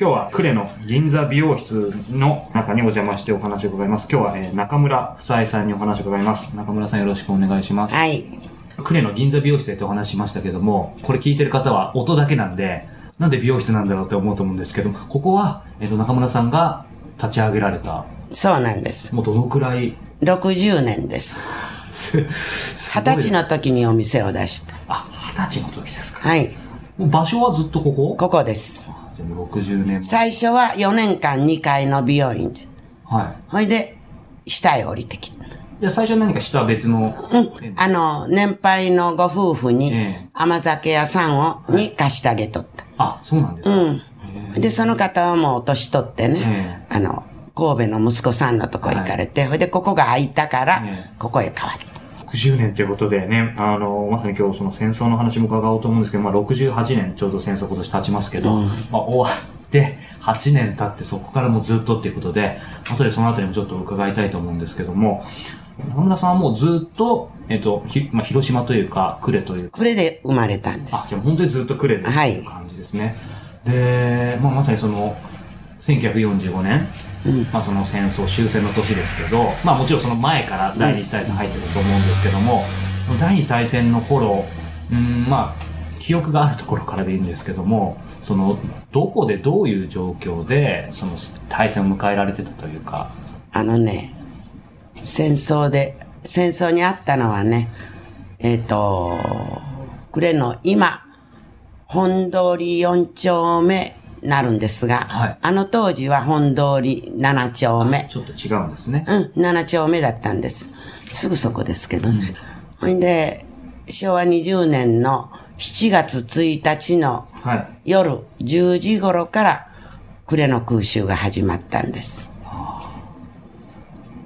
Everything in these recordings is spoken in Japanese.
今日はクレの銀座美容室の中にお邪魔してお話を伺います。今日は、えー中村夫妻さんにお話を伺います。中村さんよろしくお願いします。はい。クレの銀座美容室でとお話ししましたけども、これ聞いてる方は音だけなんで、なんで美容室なんだろうって思うと思うんですけども、ここは、えっ、と、中村さんが立ち上げられた、そうなんです。もうどのくらい、60年です。二十歳の時にお店を出した。あ、二十歳の時ですか。はい。場所はずっとここ？ここです。じゃあもう60年前。最初は4年間2階の美容院で。はい。ほいで、下へ降りてきた。じゃあ最初何かした別の、店あの、年配のご夫婦にええ甘酒屋さんを、に貸してあげとった。あ、そうなんですか。うん。で、その方はもう年取ってね、えあの、神戸の息子さんのとこ行かれて、ほいで、ここが空いたからええ、ここへ変わった。60年ということでね、あの、まさに今日その戦争の話も伺おうと思うんですけど、まあ68年ちょうど戦争今年経ちますけど、まあ終わって8年経ってそこからもうずっとっていうことで、後でそのあたりもちょっと伺いたいと思うんですけども、中村さんはもうずっと、えっと、ひまあ、広島というか、呉というか、これで生まれたんであ、す。じゃあ本当にずっと呉でってはいいう感じですね。で、まあまさにその、1945年、まあその戦争終戦の年ですけど、まあもちろんその前から第二次大戦入ってると思うんですけども、その第二次大戦の頃、うん、まあ、記憶があるところからでいいんですけども、その、どこでどういう状況で、その大戦を迎えられてたというか、あのね、戦争で、戦争にあったのはね、えっ、と、呉の今、本通り4丁目なるんですが、はいあの当時は本通り7丁目。ちょっと違うんですね。うん、7丁目だったんです。すぐそこですけどね。ほんで、昭和20年の7月1日のはい。夜10時頃から呉の空襲が始まったんです。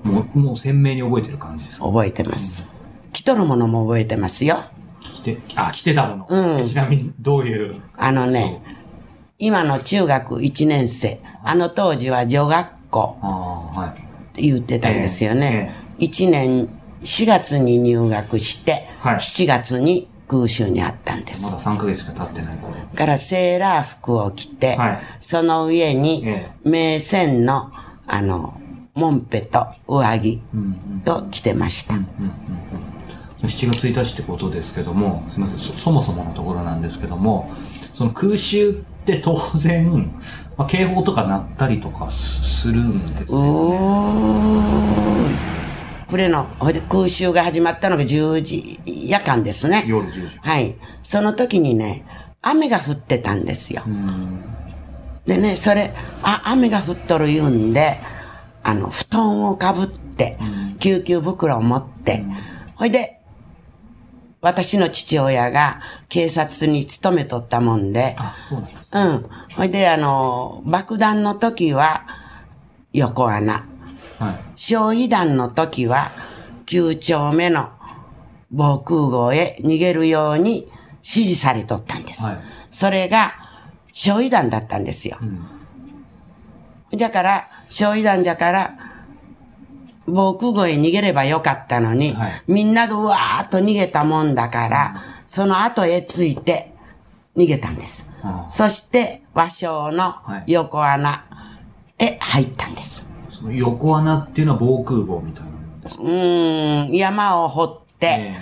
もう、もう鮮明に覚えてる感じですか？覚えてます。来とるものも覚えてますよ。来て、あ、来てたもの。うんちなみに、どういう、あのね、今の中学1年生、あの当時は女学校。って言ってたんですよね。1年4月に入学して、はい7月に空襲にあったんでますだ3ヶ月しか経ってない頃。からセーラー服を着て、はいその上にえ名線の、あの、モンペと上着うんを着てました。うん。7月1日ってことですけども、すみませんそ、そもそものところなんですけども、その空襲って当然、まあ、警報とか鳴ったりとかすするんですうよ。ー暮れの、ほいで空襲が始まったのが10時、夜間ですね。夜10時。はい。その時にね、雨が降ってたんですよ。うん。でね、それ、あ、雨が降っとる言うんで、あの、布団をかぶって、救急袋を持って、ほいで、私の父親が警察に勤めとったもんで、あ、そうなんです。うん。ほいで、あの、爆弾の時は、横穴。はい。焼夷弾の時は、9丁目の防空壕へ逃げるように指示されとったんです。はいそれが、焼夷弾だったんですよ。だから、焼夷弾じゃから、防空壕へ逃げればよかったのに、はい。みんながうわーっと逃げたもんだから、その後へついて逃げたんです。ああそして、和尚の横穴へ入ったんです。その横穴っていうのは防空壕みたいなものですか？うーん、山を掘って、え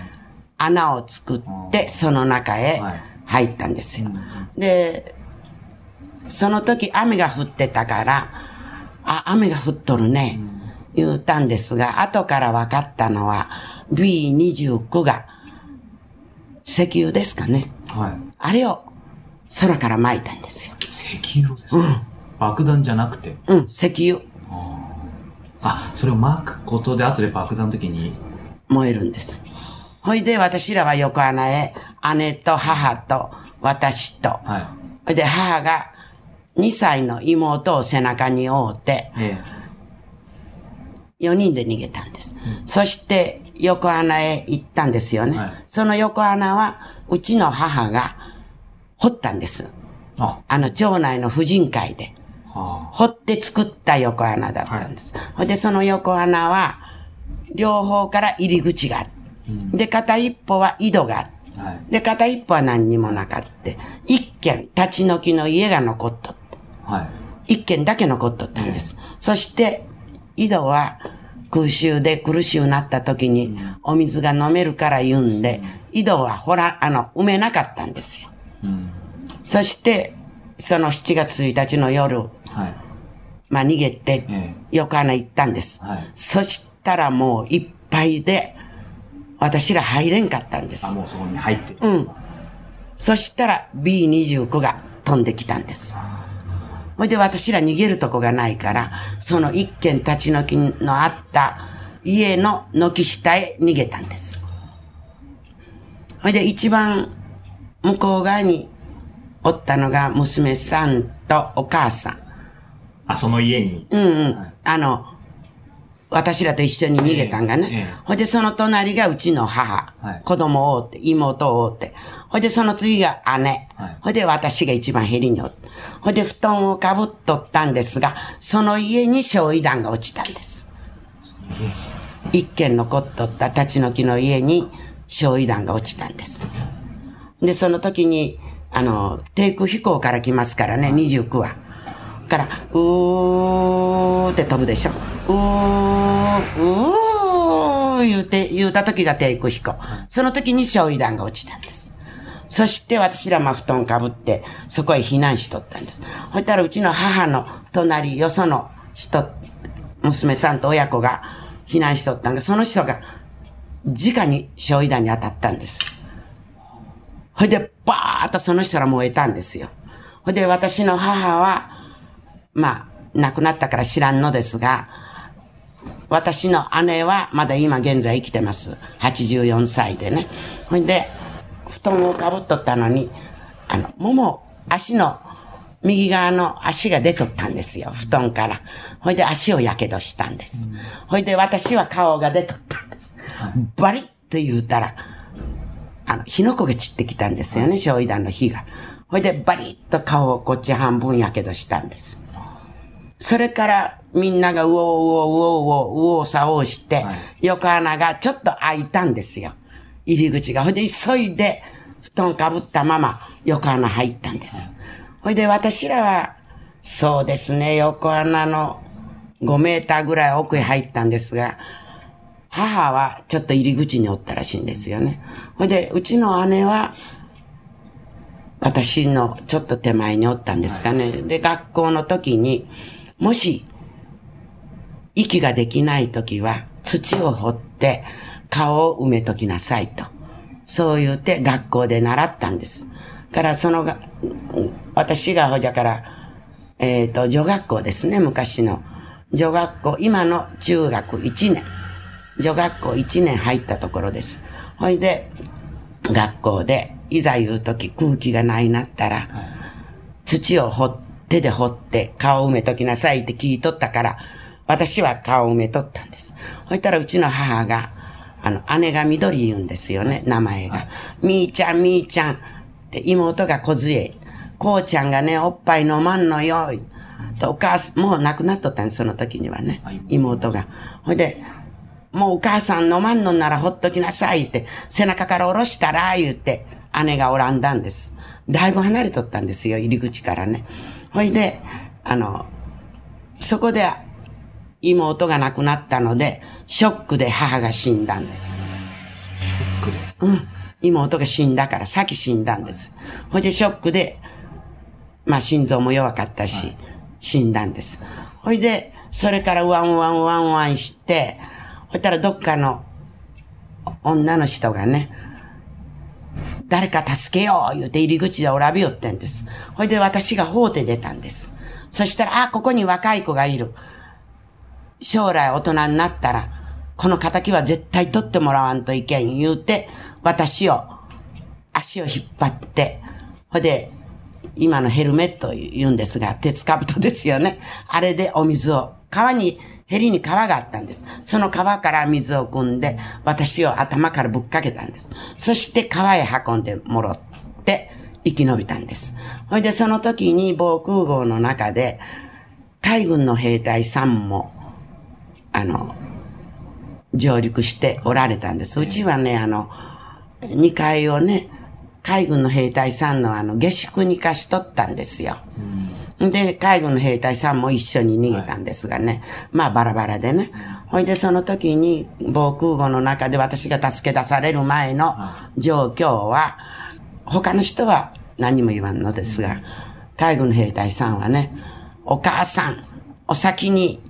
穴を作って、その中へはい。入ったんですよ。で、その時雨が降ってたから、あ、雨が降っとるね、言うたんですが、後から分かったのは、B29 が、石油ですかね。えはい。あれを空から撒いたんですよ。石油ですか、爆弾じゃなくて？うん、石油あ、それを巻くことで後で爆弾の時に、燃えるんです。ほいで私らは横穴へ、姉と母と私と、はほいで母が2歳の妹を背中に追って、い。え4人で逃げたんです。そして横穴へ行ったんですよね。はいその横穴は、うちの母が掘ったんです。えあ、あの町内の婦人会で。は掘って作った横穴だったんです。ほいで、その横穴は、両方から入り口があって、で、片一方は井戸があって、あ。はい。で、片一方は何にもなかって、一軒立ち退きの家が残っとって。はい。一軒だけ残っとったんです。そして、井戸は空襲で苦しゅうなった時にお水が飲めるから言うんで、井戸はほら、あの、埋めなかったんですよ。うん。そして、その7月1日の夜、はい。まあ逃げてえ、横穴行ったんです。はいそしたらもういっぱいで、私ら入れんかったんであ、す。もうそこに入ってる。うん。そしたら B29 が飛んできたんです。ほいで私ら逃げるとこがないから、その一軒立ち退きのあった家の軒下へ逃げたんです。ほいで一番向こう側におったのが娘さんとお母さん。あ、その家に。うんうん。はいあの、私らと一緒に逃げたんがね。ええええほいで、その隣がうちの母。はい子供を追って、妹を追って。ほいで、その次が姉。はいほいで、私が一番ヘリにおって。ほいで、布団をかぶっとったんですが、その家に焼夷弾が落ちたんです。一軒残っとった立ち退きの家に焼夷弾が落ちたんです。で、その時に、あの、低空飛行から来ますからね、29は。から、うーって飛ぶでしょ。うー、うー言うて、言うた時が低空飛行。その時に焼夷弾が落ちたんです。そして私らま布団かぶって、そこへ避難しとったんです。ほいたらうちの母の隣、よその人、娘さんと親子が避難しとったんが、その人が直に焼夷弾に当たったんです。ほいで、バーッとその人ら燃えたんですよ。ほいで、私の母は、まあ、亡くなったから知らんのですが、私の姉はまだ今現在生きてます。84歳でね。ほいで、布団をかぶっとったのに、あの、もも、足の、右側の足が出とったんですよ。布団から。ほいで足を火傷したんです。ほいで私は顔が出とったんです。バリッと言うたら、あの、火の粉が散ってきたんですよね、焼夷弾の火が。ほいで、バリッと顔をこっち半分やけどしたんです。それから、みんながうおうおうおうおううおうさおうして、はい横穴がちょっと開いたんですよ。入り口が。ほいで、急いで、布団かぶったまま、横穴入ったんです。ほいで、私らは、そうですね、横穴の5メーターぐらい奥へ入ったんですが、母はちょっと入り口におったらしいんですよね。ほいで、うちの姉は、私のちょっと手前におったんですかね。で、学校の時に、もし、息ができない時は、土を掘って顔を埋めときなさいと。そう言うて学校で習ったんです。から、そのが、うん私がほじゃから、えっ、と、女学校ですね、昔の。女学校、今の中学1年。女学校1年入ったところです。ほいで、学校で、いざ言うとき空気がないなったら、土を掘って、手で掘って顔を埋めときなさいって聞いとったから、私は顔を埋めとったんです。ほいたらうちの母が、あの、姉が緑言うんですよね、名前が。みーちゃん、みーちゃんって妹が小杖。こうちゃんがね、おっぱい飲まんのよ。とお母さん、もう亡くなっとったんです、その時にはねはい。妹が。ほいで、もうお母さん飲まんのならほっときなさいって、背中から下ろしたら、言って、姉がおらんだんです。だいぶ離れとったんですよ、入り口からね。ほいで、あの、そこで妹が亡くなったので、ショックで母が死んだんです。ショック？で。うん。妹が死んだから先死んだんです。ほいでショックで、まあ心臓も弱かったし、死んだんです。ほいで、それからワンワンワンワンして、ほいたらどっかの女の人がね、誰か助けよう言うて入り口でおらびよってんです。ほいで私が法廷出たんです。そしたら、あ、ここに若い子がいる。将来大人になったら、この仇は絶対取ってもらわんといけん言うて、私を、足を引っ張って、ほいで、今のヘルメット言うんですが、鉄兜ですよね。あれでお水を、川に、ヘリに川があったんです。その川から水を汲んで、私を頭からぶっかけたんです。そして川へ運んでもろって、生き延びたんです。ほいで、その時に防空壕の中で、海軍の兵隊さんも、あの、上陸しておられたんです。うちはね、あの、2階をね、海軍の兵隊さんのあの、下宿に貸しとったんですよ。で、海軍の兵隊さんも一緒に逃げたんですがね。まあ、バラバラでね。ほいで、その時に、防空壕の中で私が助け出される前の状況は、他の人は何も言わんのですが、海軍の兵隊さんはね、お母さん、お先に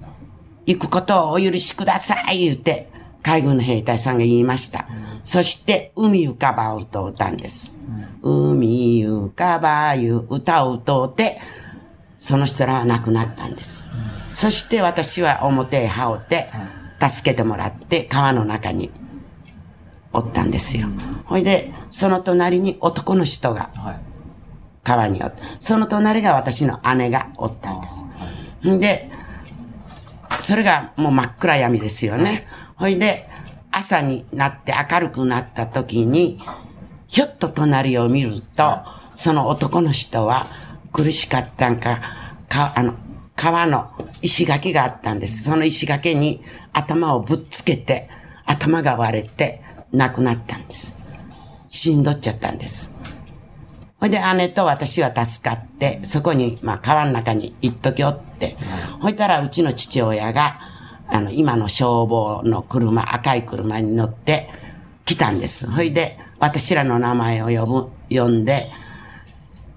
行くことをお許しください、言うて、海軍の兵隊さんが言いました。そして、海浮かばうと歌うんです。海浮かばゆ歌を歌うて、その人らは亡くなったんです。そして私は表へ羽織って、助けてもらって川の中におったんですよ。ほいで、その隣に男の人が川におって、その隣が私の姉がおったんです。で、それがもう真っ暗闇ですよね。ほいで、朝になって明るくなった時に、ひょっと隣を見ると、その男の人は苦しかったんか、か、あの、川の石垣があったんです。その石垣に頭をぶっつけて、頭が割れて亡くなったんです。死んどっちゃったんです。ほいで姉と私は助かって、そこに、まあ川の中に行っときおって、ほいたらうちの父親が、あの、今の消防の車、赤い車に乗って来たんです。ほいで、私らの名前を呼ぶ、呼んで、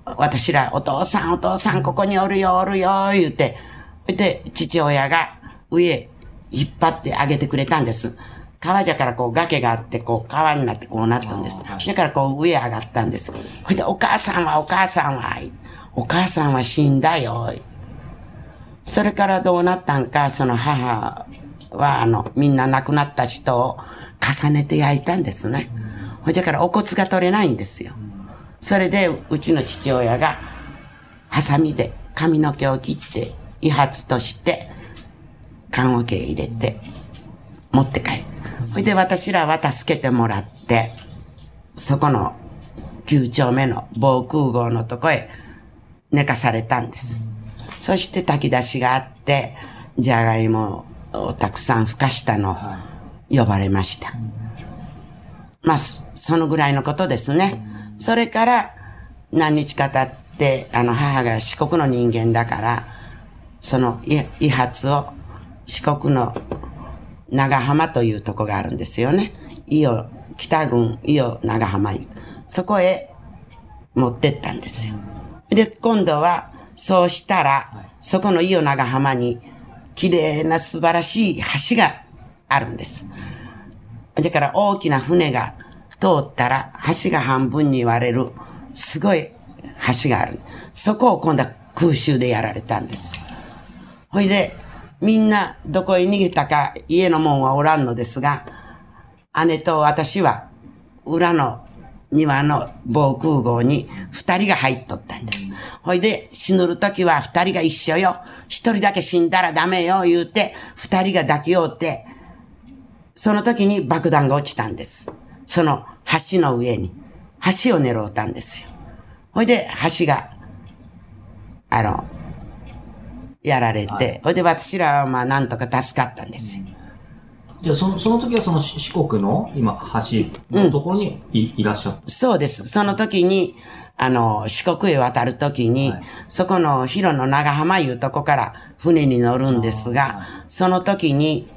私ら、お父さん、お父さん、ここにおるよ、おるよ、言うて、で、父親が上引っ張ってあげてくれたんです。川じゃからこう崖があって、こう川になってこうなったんです。だからこう上上がったんです。ほいで、お母さんは、お母さんは、お母さんは死んだよ。それからどうなったんか、その母は、あの、みんな亡くなった人を重ねて焼いたんですね。ほいだからお骨が取れないんですよ。それで、うちの父親が、ハサミで髪の毛を切って、遺髪として、棺桶入れて、持って帰る。ほいで、私らは助けてもらって、そこの9丁目の防空壕のとこへ寝かされたんです。そして炊き出しがあって、じゃがいもをたくさんふかしたの、呼ばれました。まあ、そのぐらいのことですね。それから何日か経って、あの母が四国の人間だから、その遺髪を四国の長浜というとこがあるんですよね。伊予、北郡伊予長浜そこへ持ってったんですよ。で、今度は、そうしたら、そこの伊予長浜に、綺麗な素晴らしい橋があるんです。だから大きな船が通ったら橋が半分に割れる、すごい橋がある。そこを今度は空襲でやられたんです。ほいで、みんなどこへ逃げたか家の門はおらんのですが、姉と私は裏の庭の防空壕に二人が入っとったんです。ほいで、死ぬるときは二人が一緒よ。一人だけ死んだらダメよ、言うて、二人が抱き合うて、その時に爆弾が落ちたんです。その橋の上に、橋を狙うたんですよ。ほいで、橋が、あの、やられて、はい、ほいで私らはまあなんとか助かったんですよ。じゃあその、その時はその四国の今、橋のところにいうん、いらっしゃったそうです。その時に、あの、四国へ渡る時に、はい、そこの広野長浜いうとこから船に乗るんですが、その時に、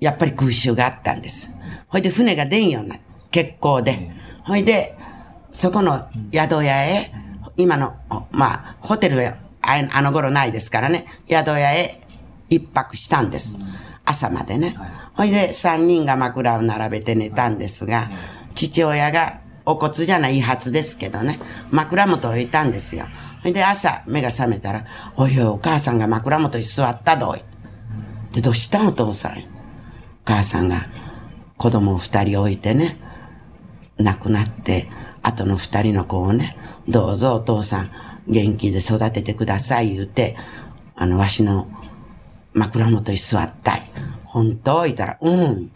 やっぱり空襲があったんです。ほいで船が出んようになって、結構で。ほいで、そこの宿屋へ、今の、まあ、ホテルがあの頃ないですからね、宿屋へ一泊したんです。朝までね。ほいで、三人が枕を並べて寝たんですが、父親がお骨じゃない遺髪ですけどね、枕元を置いたんですよ。ほいで、朝目が覚めたら、おいおい、お母さんが枕元に座ったどい。で、どうしたお父さん。お母さんが子供を二人置いてね、亡くなって、後の二人の子をね、どうぞお父さん、元気で育ててください言うて、あの、わしの枕元に座ったい。本当言ったら、うん。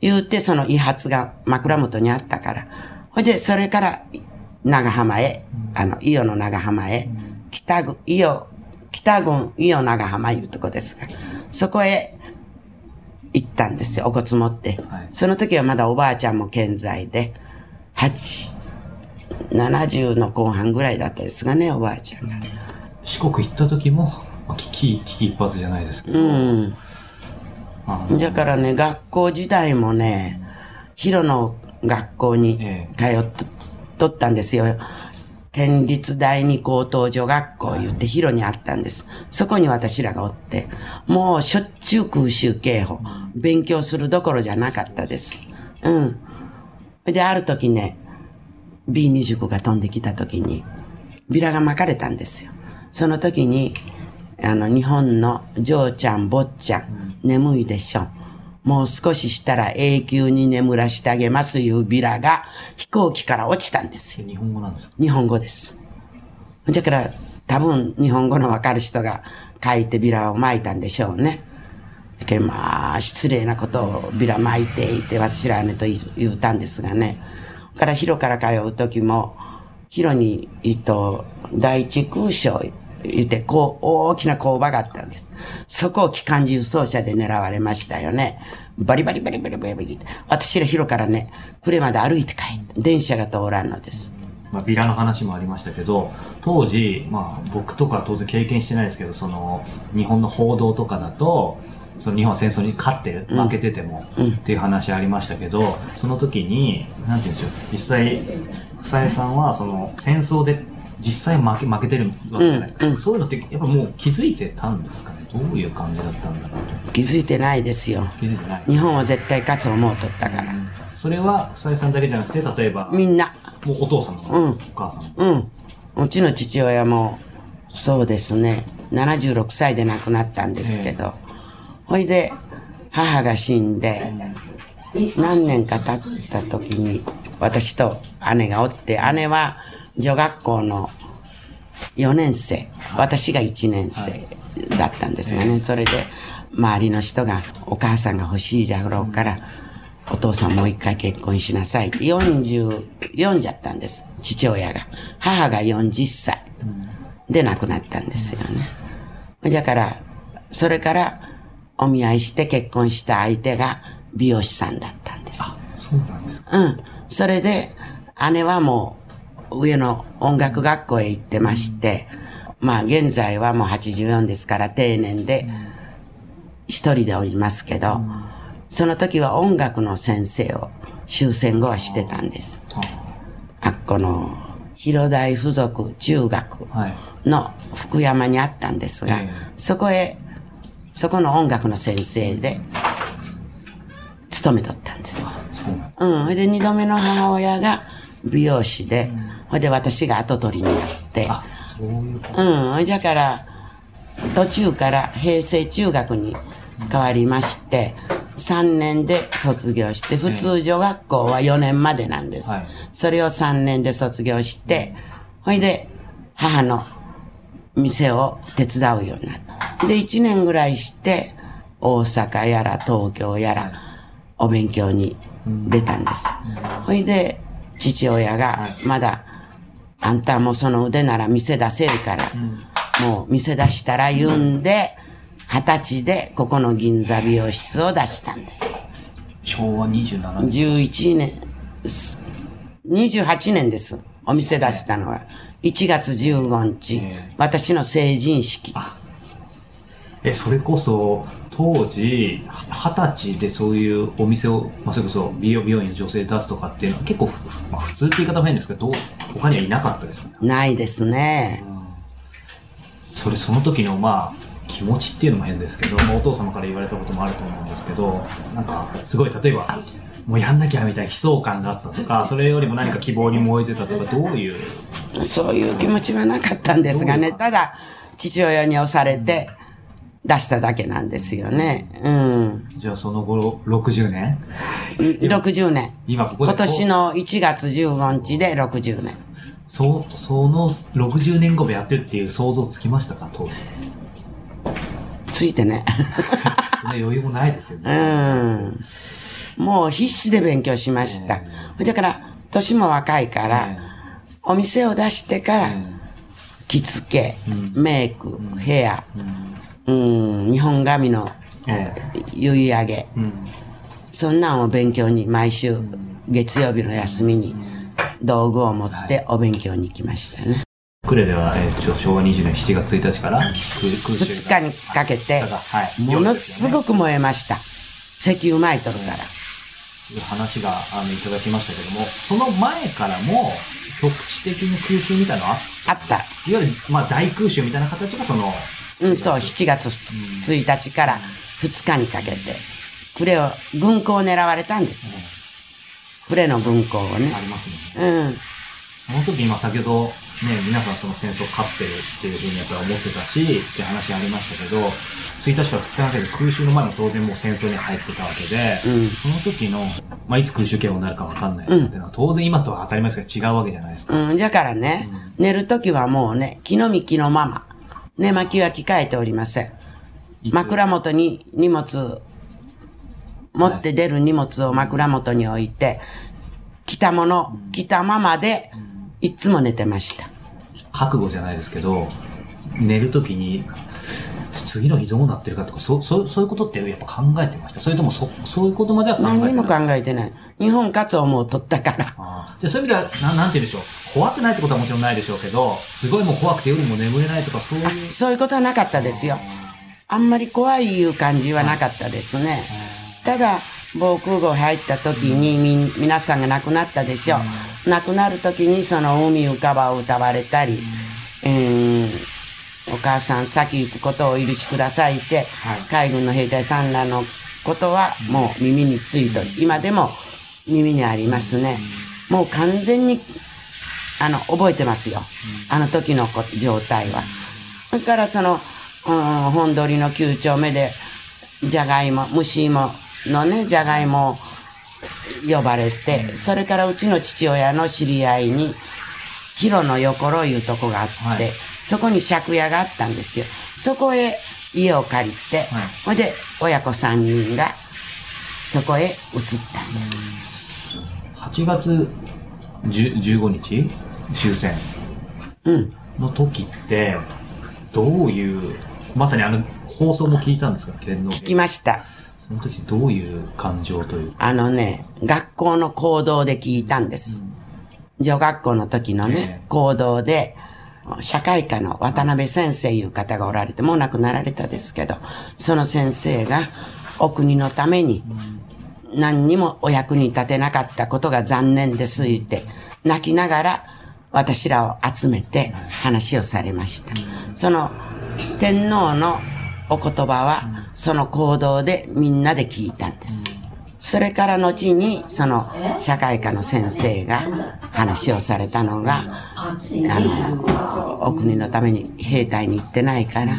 言うて、その遺髪が枕元にあったから。ほいで、それから、長浜へ、あの、伊予の長浜へ、北郡、伊予、北郡伊予長浜いうとこですが、そこへ行ったんですよ、お骨持って。その時はまだおばあちゃんも健在で、八、70の後半ぐらいだったですがね、おばあちゃんが。四国行った時も、まあ、危機、危機一髪じゃないですけど。うん。だからね、学校時代もね、ヒロの学校にえ通っとったんですよ。県立第二高等女学校言ってヒロにあったんです。そこに私らがおって、もうしょっちゅう空襲警報、勉強するどころじゃなかったです。うん。で、ある時ね、B29 が飛んできた時に、ビラが巻かれたんですよ。その時に、あの、日本のジョーちゃん、坊ちゃん、眠いでしょ。もう少ししたら永久に眠らしてあげますいうビラが飛行機から落ちたんですよ。日本語なんですか？日本語です。だから、多分日本語のわかる人が書いてビラを巻いたんでしょうね。だけどまあ、失礼なことをビラ巻いていて、私らはねと言うたんですがね。だから、ヒロから通う時も、ヒロに、えっと、第一空将言って、こう、大きな工場があったんです。そこを機関銃装車で狙われましたよね。バリバリバリバリバリバリって。私らヒロからね、呉まで歩いて帰って、電車が通らんのです。まあ、ビラの話もありましたけど、当時、まあ、僕とかは当然経験してないですけど、その、日本の報道とかだと、その日本は戦争に勝ってる、負けてても、っていう話ありましたけど、その時に、なんて言うんでしょう、実際、房江さんは、その、戦争で実際負け、負けてるわけじゃないですか。そういうのって、やっぱもう気づいてたんですかねどういう感じだったんだろうと。気づいてないですよ。気づいてない。日本は絶対勝つ思うとったから。それは、房江さんだけじゃなくて、例えば、みんな。もうお父さんも、うんお母さんも。うん。うちの父親も、そうですね、76歳で亡くなったんですけど、ほいで、母が死んで、何年か経った時に、私と姉がおって、姉は女学校の4年生、私が1年生だったんですがね、それで、周りの人が、お母さんが欲しいじゃろうから、お父さんもう一回結婚しなさいって、44じゃったんです、父親が。母が40歳で亡くなったんですよね。だから、それからお見合いして結婚した相手が美容師さんだったんです。そうなんですか。うん。それで、姉はもう上の音楽学校へ行ってまして、まあ現在はもう84ですから定年で一人でおりますけど、その時は音楽の先生を終戦後はしてたんです。あっこの広大附属中学はい。の福山にあったんですが、ええそこへ、そこの音楽の先生で勤めとったんです。うん。それで、二度目の母親が美容師で、ほいで私が後取りになって、あ、そういうこと。うん。だから、途中から平成中学に変わりまして、3年で卒業して、普通女学校は4年までなんです。はいそれを3年で卒業して、ほいで、母の店を手伝うようになった。で、1年ぐらいして、大阪やら東京やら、お勉強に出たんです。ほいで、父親が、まだ、あんたもその腕なら店出せるから、もう店出したら言うんで、二十歳でここの銀座美容室を出したんです。昭和27年。11年、す28年です。お店出したのは。1月15日、ええ私の成人式。え、それこそ、当時、二十歳でそういうお店を、まあ、それこそ美容美容院の女性出すとかっていうのは結構ふ、まあ、普通って言い方も変ですけど、他にはいなかったですか？ね。ないですね。それ、その時の、まあ、気持ちっていうのも変ですけど、まあ、お父様から言われたこともあると思うんですけど、なんか、すごい、例えば、もうやんなきゃみたいな悲壮感があったとか、それよりも何か希望に燃えてたとか、どういう、そういう気持ちはなかったんですがね。ただ、父親に押されて出しただけなんですよね。うん。じゃあその後、60年？60年。今ここで今年の1月15日で60年。そう、その60年後もやってるっていう想像つきましたか、当時。ついてね。余裕もないですようね。ん。もう必死で勉強しました。だから、年も若いから、お店を出してから、着付け、メイク、ヘア、うん、日本髪のえ結い上げ、えうん。そんなんを勉強に毎週月曜日の休みに道具を持ってお勉強に行きましたね。クレでは、えー、昭和20年7月1日から空2日にかけて、はい、ものすごく燃えました。石油巻いとるから。いう話があのいただきましたけども、その前からも局地的に空襲みたいなのああった。いわゆる、まあ、大空襲みたいな形がその、うん、そう、7月1日から2日にかけて、呉を、軍港を狙われたんです。呉の軍港をね。ありますね。うん。その時、今先ほど、ね、皆さんその戦争勝ってるっていうふうにやっぱり思ってたし、って話ありましたけど、1日から2日の間空襲の前も当然もう戦争に入ってたわけで、うん、その時の、まあ、いつ空襲警報になるかわかんないっていうのは、当然今とは当たり前ですけど違うわけじゃないですか。うん、だからね、うん、寝る時はもうね、木の幹のまま、寝巻きは着替えておりません。枕元に荷物、持って出る荷物を枕元に置いて、着たもの、着たままで、いつも寝てました。覚悟じゃないですけど、寝るときに、次の日どうなってるかとか、そそそういうことってやっぱ考えてました？それともそそういうことまでは考えてない何も考えてない。日本勝つをもう取ったから。あじゃあそういう意味では、ななんて言うんでしょう？怖くないってことはもちろんないでしょうけど、すごいもう怖くて夜も眠れないとか、そういう。そういうことはなかったですよ。あんまり怖いいう感じはなかったですね。ただ、防空壕入った時にみ、皆さんが亡くなったでしょ。う亡くなる時にその海浮かばを歌われたり、うん、お母さん先行くことをお許しくださいって、はい、海軍の兵隊さんらのことはもう耳についと、今でも耳にありますね。もう完全に、あの、覚えてますよ。あの時の状態は。それからその、うん、本通りの9丁目で、じゃがいも、虫芋のね、じゃがいもを呼ばれて、それからうちの父親の知り合いに、広の横ろいうとこがあって、はいそこに借家があったんですよ。そこへ家を借りて、ほ、はい、で、親子3人がそこへ移ったんです。8月15日？終戦。の時って、どういう、まさにあの放送も聞いたんですか？天皇聞きました。その時どういう感情というあのね、学校の行動で聞いたんです。うん、女学校の時のね、行動で、社会科の渡辺先生いう方がおられて、もう亡くなられたですけど、その先生がお国のために何にもお役に立てなかったことが残念です言って、泣きながら私らを集めて話をされました。その天皇のお言葉は、その行動でみんなで聞いたんです。それから後に、その社会科の先生が話をされたのが、あの、お国のために兵隊に行ってないから、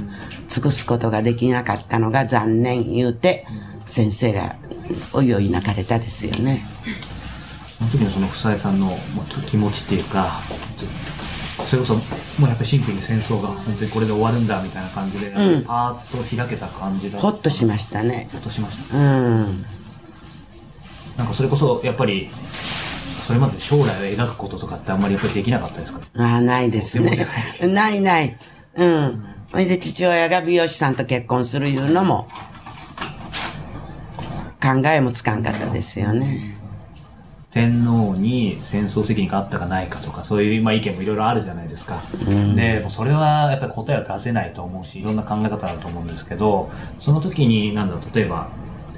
尽くすことができなかったのが残念言うて、先生がおいおい泣かれたですよね。その時のその房江さんの気持ちっていうか、それこそ、もうやっぱりシンプルに戦争が本当にこれで終わるんだみたいな感じで、うん、パーッと開けた感じだほっとしましたね。ほっとしました。うん。なんかそれこそやっぱりそれまで将来を描くこととかってあんまりやっぱりできなかったですか？ああ、ないですね。ないない。うん。それで父親が美容師さんと結婚するいうのも、考えもつかんかったですよね。天皇に戦争責任があったかないかとか、そういう、まあ、意見もいろいろあるじゃないですか。うん、で、それはやっぱり答えは出せないと思うし、いろんな考え方あると思うんですけど、その時に、なんだろう、例えば、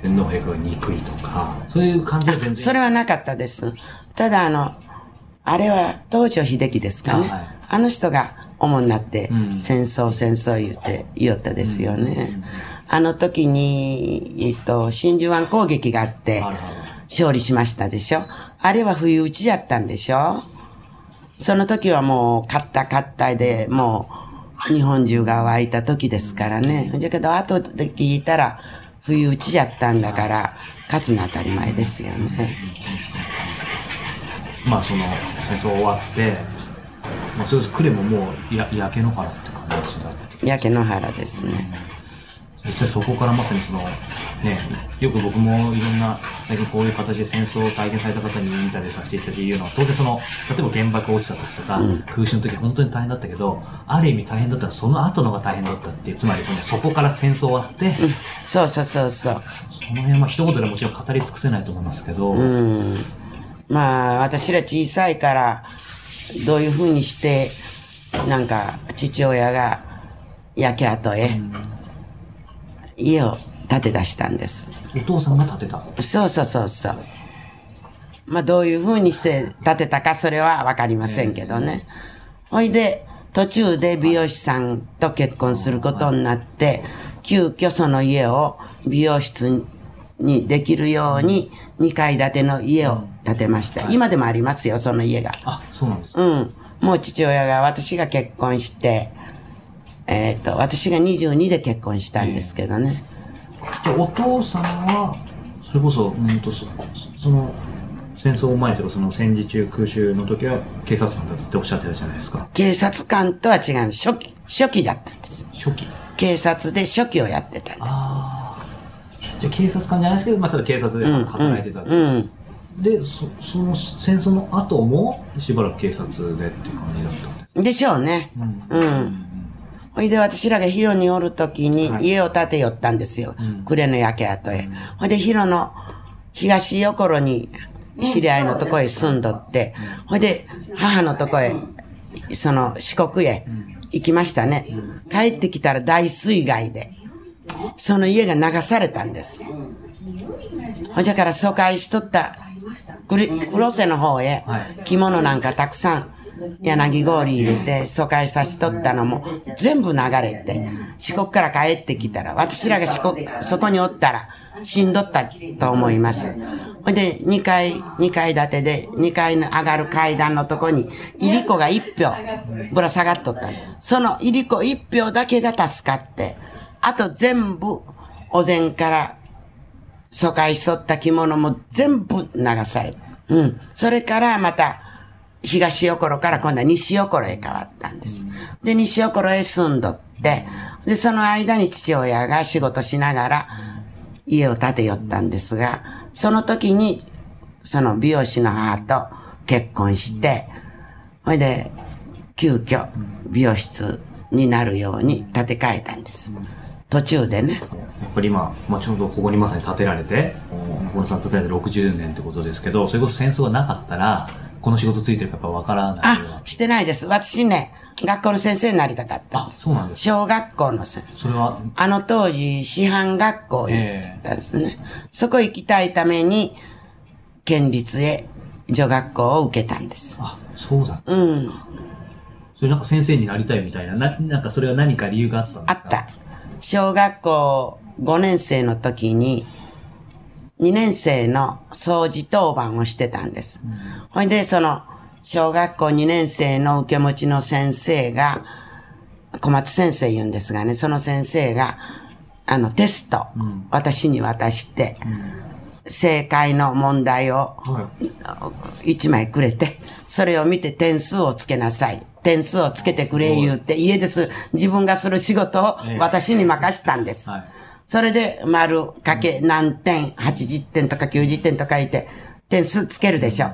天皇陛下が憎いとか、そういう感じは全然。それはなかったです。ただ、あの、あれは東条秀樹ですかね。あはい、あの人が主になって、戦争、戦争言うて、言おったですよね。あの時に、えっと、真珠湾攻撃があって、勝利しましたでしょ。あれは不意打ちやったんでしょ。その時はもう、勝った勝ったで、もう、日本中が湧いた時ですからね。だけど、後で聞いたら、不意打ちやったんだから、勝つの当たり前ですよね。まあその戦争終わって、まあ、それこそ呉ももうや焼け野原って感じだった焼け野原ですね。そしてそこからまさにその、ね、よく僕もいろんな最近こういう形で戦争を体験された方にインタビューさせていただいて言うのは、当然その、例えば原爆落ちた時とか、うん、空襲の時本当に大変だったけど、ある意味大変だったらその後のが大変だったっていう、つまりそのそこから戦争終わって、うん、そうそうそうそう。その辺は一言でもちろん語り尽くせないと思いますけど、うん、まあ私ら小さいから、どういうふうにして、なんか父親が焼け跡へ家を建て出したんです。お父さんが建てた？そうそうそうそう。まあどういう風にして建てたかそれはわかりませんけどね。ほいで、途中で美容師さんと結婚することになって、急遽その家を美容室にできるように2階建ての家を建てました。今でもありますよ、その家が。あ、そうなんですか。うん。もう父親が、私が結婚して、えっ、と、私が22で結婚したんですけどね。じゃあお父さんは、それこそ、うんとそその、戦争前とか、その戦時中空襲の時は警察官だっておっしゃってたじゃないですか。警察官とは違う。初期、初期だったんです。初期。警察で初期をやってたんです。ああ。じゃあ警察官じゃないですけど、まあ、ただ警察で働いてた。うん。で、そその戦争の後も、しばらく警察でっていう感じだったんです。でしょうね。うん。ほいで私らがヒロにおるときに家を建てよったんですよ。暮れの焼け跡へ。ほいでヒロの東横路に知り合いのとこへ住んどって、ほいで母のとこへ、その四国へ行きましたね。帰ってきたら大水害で、その家が流されたんです。ほいだから疎開しとった黒黒瀬の方へ着物なんかたくさん柳氷入れて疎開さしとったのも全部流れて四国から帰ってきたら私らが四国そこにおったら死んどったと思います。ほいで2階、2階建てで2階の上がる階段のとこにいりこが1票ぶら下がっとった。そのいりこ1票だけが助かってあと全部お膳から疎開しとった着物も全部流された。うん。それからまた、東横路から今度は西横路へ変わったんです。で、西横路へ住んどって、で、その間に父親が仕事しながら家を建てよったんですが、その時に、その美容師の母と結婚して、ほいで、急遽美容室になるように建て替えたんです。途中でね。やっぱり今、まあ、ちょうどここにまさに建てられて、小野さん建てられて60年ってことですけど、それこそ戦争がなかったら、この仕事ついてるかやっぱわからないあな、してないです。私ね、学校の先生になりたかったんあ。そうなんです。小学校の先生。それは、あの当時、師範学校行ったんですね。そこ行きたいために、県立へ女学校を受けたんです。あ、そうだった。うん。それなんか先生になりたいみたいな、ななんかそれは何か理由があったんですか？あった。小学校5年生の時に、2年生の掃除当番をしてたんです。ほいで、その、小学校2年生の受け持ちの先生が、小松先生言うんですがね、その先生が、あの、テスト、私に渡して、正解の問題をはい。一枚くれて、それを見て点数をつけなさい。点数をつけてくれ言うて、家です、自分がする仕事をええ私に任したんです。はいそれで、丸かけ何点、80点とか90点とか書いて、点数つけるでしょ。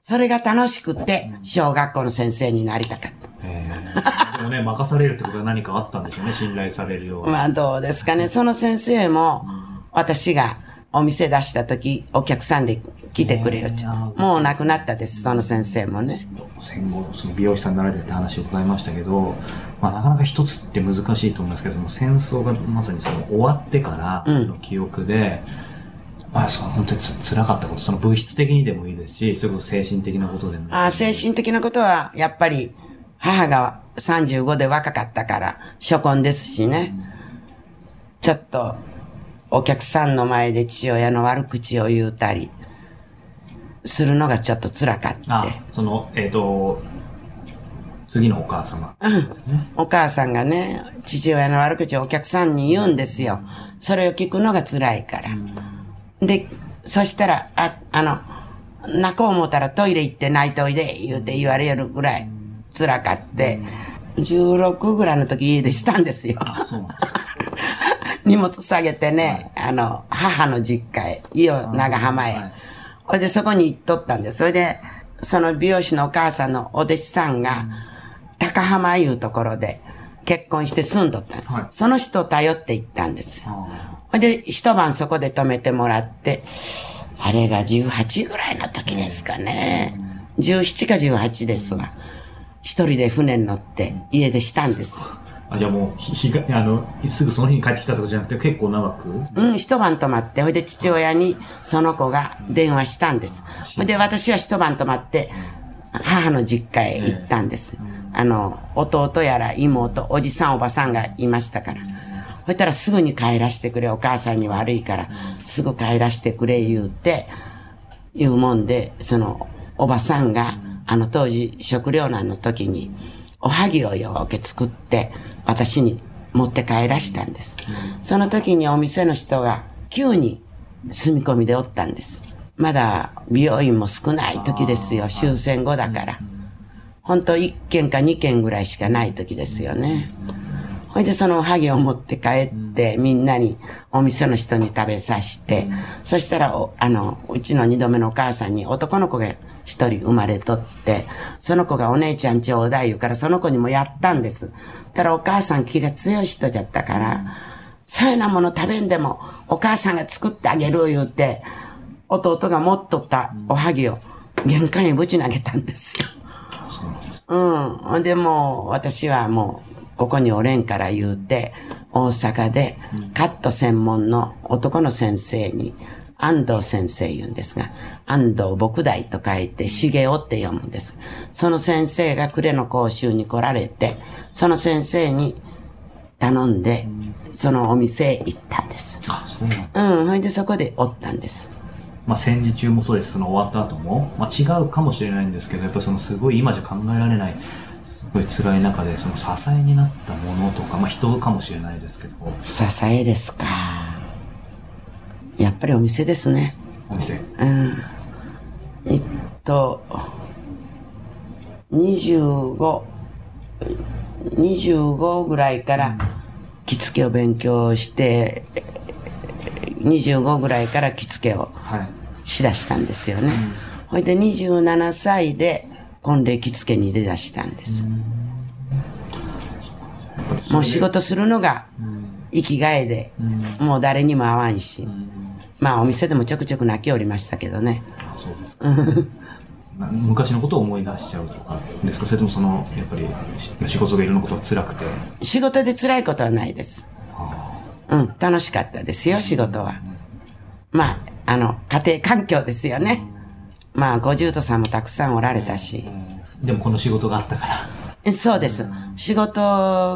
それが楽しくて、小学校の先生になりたかった。えー、でもね、任されるってことは何かあったんでしょうね、信頼されるような。まあどうですかね。その先生も、私がお店出した時、お客さんで来てくれよって。もう亡くなったです、その先生もね。戦後、その美容師さんになられてって話を伺いましたけど、まあなかなか一つって難しいと思いますけど、その戦争がまさにその終わってからの記憶で、まあその本当につ辛かったこと、その物質的にでもいいですし、それこそ精神的なことでも。あ精神的なことは、やっぱり、母が35で若かったから、初婚ですしね。ちょっと、お客さんの前で父親の悪口を言うたり、するのがちょっと辛かった。あ、その、えっ、と、次のお母様ですね。お母さんがね、父親の悪口をお客さんに言うんですよ。それを聞くのが辛いから。で、そしたら、あ、あの、泣こう思ったらトイレ行って泣いといで、言うて言われるぐらい辛かって、16ぐらいの時家出したんですよ。あ、そうなんですか。荷物下げてね、あの、母の実家へ、伊予長浜へ。はいほいで、そこに行っとったんです。それで、その美容師のお母さんのお弟子さんが、高浜いうところで結婚して住んどったの、はいその人を頼って行ったんですほいで、一晩そこで泊めてもらって、あれが18ぐらいの時ですかね。17か18ですわ。一人で船に乗って家でしたんです。あ、じゃあもう、ひ、ひが、あの、すぐその日に帰ってきたとかじゃなくて、結構長く？うん、一晩泊まって、ほいで父親にその子が電話したんです。ほいで私は一晩泊まって、母の実家へ行ったんです。あの、弟やら妹、おじさんおばさんがいましたから。ほいたらすぐに帰らしてくれ、お母さんに悪いから、すぐ帰らしてくれ言うて、言うもんで、その、おばさんが、あの当時食糧難の時に、おはぎをよーけ作って、私に持って帰らしたんです。その時にお店の人が9人住み込みでおったんです。まだ美容院も少ない時ですよ。終戦後だから。本当1軒か2軒ぐらいしかない時ですよね。ほいでそのおはぎを持って帰って、みんなに、お店の人に食べさして、そしたら、おあの、うちの二度目のお母さんに男の子が一人生まれとって、その子がお姉ちゃんちょうだい言うから、その子にもやったんです。たらお母さん気が強い人じゃったから、そういうなもの食べんでも、お母さんが作ってあげる言うて、弟が持っとったおはぎを玄関へぶち投げたんですよ。うん。ほんでもう、私はもう、ここにおれんから言うて、大阪でカット専門の男の先生に、安藤先生言うんですが、安藤牧大と書いて、茂雄って読むんです。その先生が暮れの講習に来られて、その先生に頼んで、そのお店へ行ったんです。あ、そうなんうん。ほいでそこでおったんです。まあ、戦時中もそうです、その終わった後も、まあ、違うかもしれないんですけど、やっぱりそのすごい今じゃ考えられない、すごい辛い中で、その支えになったものとか、まあ、人かもしれないですけど、支えですか。やっぱりお店ですね。お店。うん。えっと、25、25ぐらいから着付けを勉強して、25ぐらいから着付けをはい。しだしたんですよね。ほいで27歳で婚礼着付けに出だしたんです。もう仕事するのが生きがいで、もう誰にも会わんし、まあお店でもちょくちょく泣きおりましたけどね。あそうです 昔のことを思い出しちゃうとかですか？それともその、やっぱりし仕事がいろんなことが辛くて？仕事で辛いことはないです。うん、楽しかったですよ、仕事は。まあ、あの、家庭環境ですよね。まあ、ご住徒さんもたくさんおられたし。でもこの仕事があったから。えそうです。仕事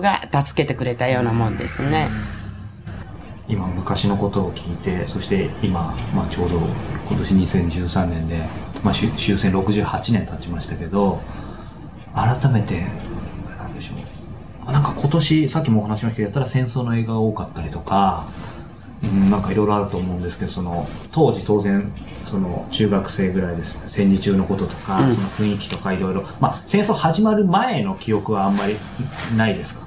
が助けてくれたようなもんですね。今昔のことを聞いて、そして今、まあ、ちょうど今年2013年で、まあ、終終戦68年経ちましたけど、改めて、なんでしょう。なんか今年、さっきもお話しましたけど、やったら戦争の映画が多かったりとか、うん、なんかいろいろあると思うんですけど、その、当時当然、その、中学生ぐらいです。戦時中のこととか、その雰囲気とかいろいろ、まあ、戦争始まる前の記憶はあんまりないですか？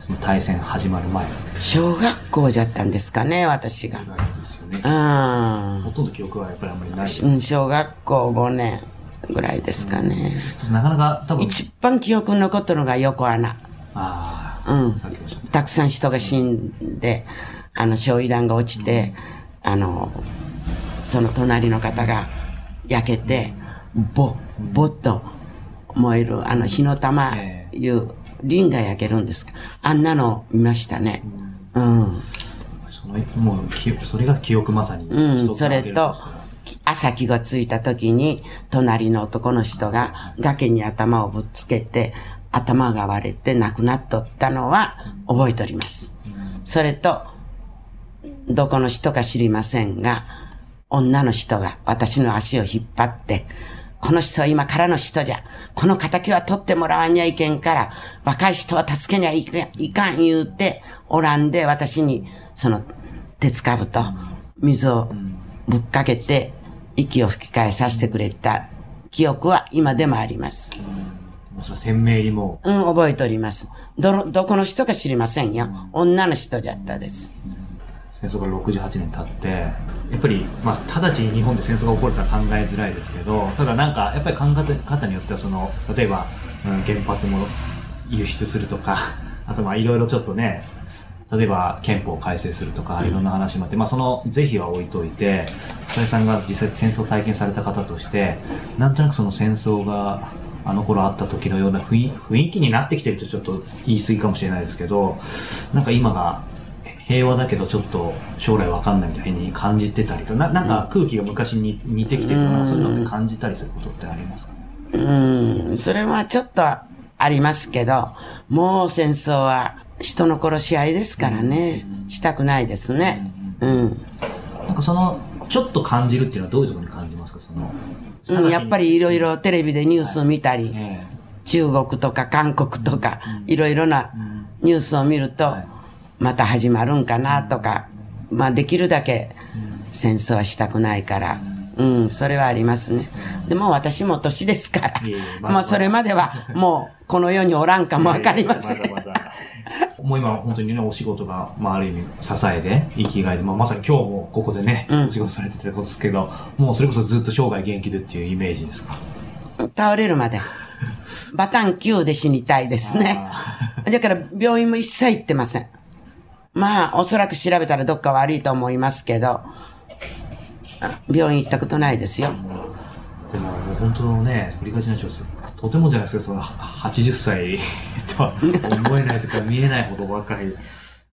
その対戦始まる前。小学校じゃったんですかね、私が。ないですよね。うんほとんど記憶はやっぱりあんまりない。小学校5年ぐらいですかね。なかなか多分、一番記憶に残ったのが横穴。ああ、うんた。たくさん人が死んで、あの、焼夷弾が落ちて、あの、その隣の方が焼けて、ぼ、ぼっと燃える、あの、火の玉えいう、リンが焼けるんですか？あんなの見ましたね。うん。その、もう記憶、それが記憶まさに。うん、それと朝気がついた時に、隣の男の人が崖に頭をぶっつけて、頭が割れて亡くなっとったのは覚えております。それと、どこの人か知りませんが、女の人が私の足を引っ張って、この人は今からの人じゃ。この仇は取ってもらわんにゃいけんから、若い人は助けにはいかんいかん言うて、おらんで私に、その、鉄かぶと水をぶっかけて、息を吹き返させてくれた記憶は今でもあります。それ鮮明にもうん、覚えております。どの、どこの人か知りませんよ。女の人じゃったです。う、戦争から68年経って、やっぱり、まあ、直ちに日本で戦争が起こるとは考えづらいですけど、ただなんか、やっぱり考え方によっては、その、例えば、うん、原発も輸出するとか、あとまあ、いろいろちょっとね、例えば憲法を改正するとか、いろんな話もあって、まあその是非は置いといて、さやさんが実際戦争を体験された方として、なんとなくその戦争があの頃あった時のような雰囲雰囲気になってきてるとちょっと言い過ぎかもしれないですけど、なんか今が平和だけどちょっと将来わかんないみたいに感じてたりと、ななんか空気が昔に似てきてるとか、そういうのって感じたりすることってありますか？うん、それはちょっとありますけど、もう戦争は人の殺し合いですからね、したくないですね。うん。なんかその、ちょっと感じるっていうのはどういうところに感じますか？その、うん、やっぱりいろいろテレビでニュースを見たり、え中国とか韓国とか、いろいろなニュースを見ると、また始まるんかなとか、まあできるだけ戦争はしたくないから、うん、それはありますね。でも私も年ですからまあそれまではもうこの世におらんかもわかりません。まだまだもう今本当にね、お仕事が、まあある意味支えで、生きがいで、まあまさに今日もここでね、うんお仕事されてたことですけど、もうそれこそずっと生涯元気でっていうイメージですか？倒れるまで。バタン9で死にたいですね。だから病院も一切行ってません。まあ、おそらく調べたらどっか悪いと思いますけど、病院行ったことないですよ。でも、もう本当のね、振り返しな人です。とてもじゃないですけど、その、80歳とは思えないとか、見えないほど若い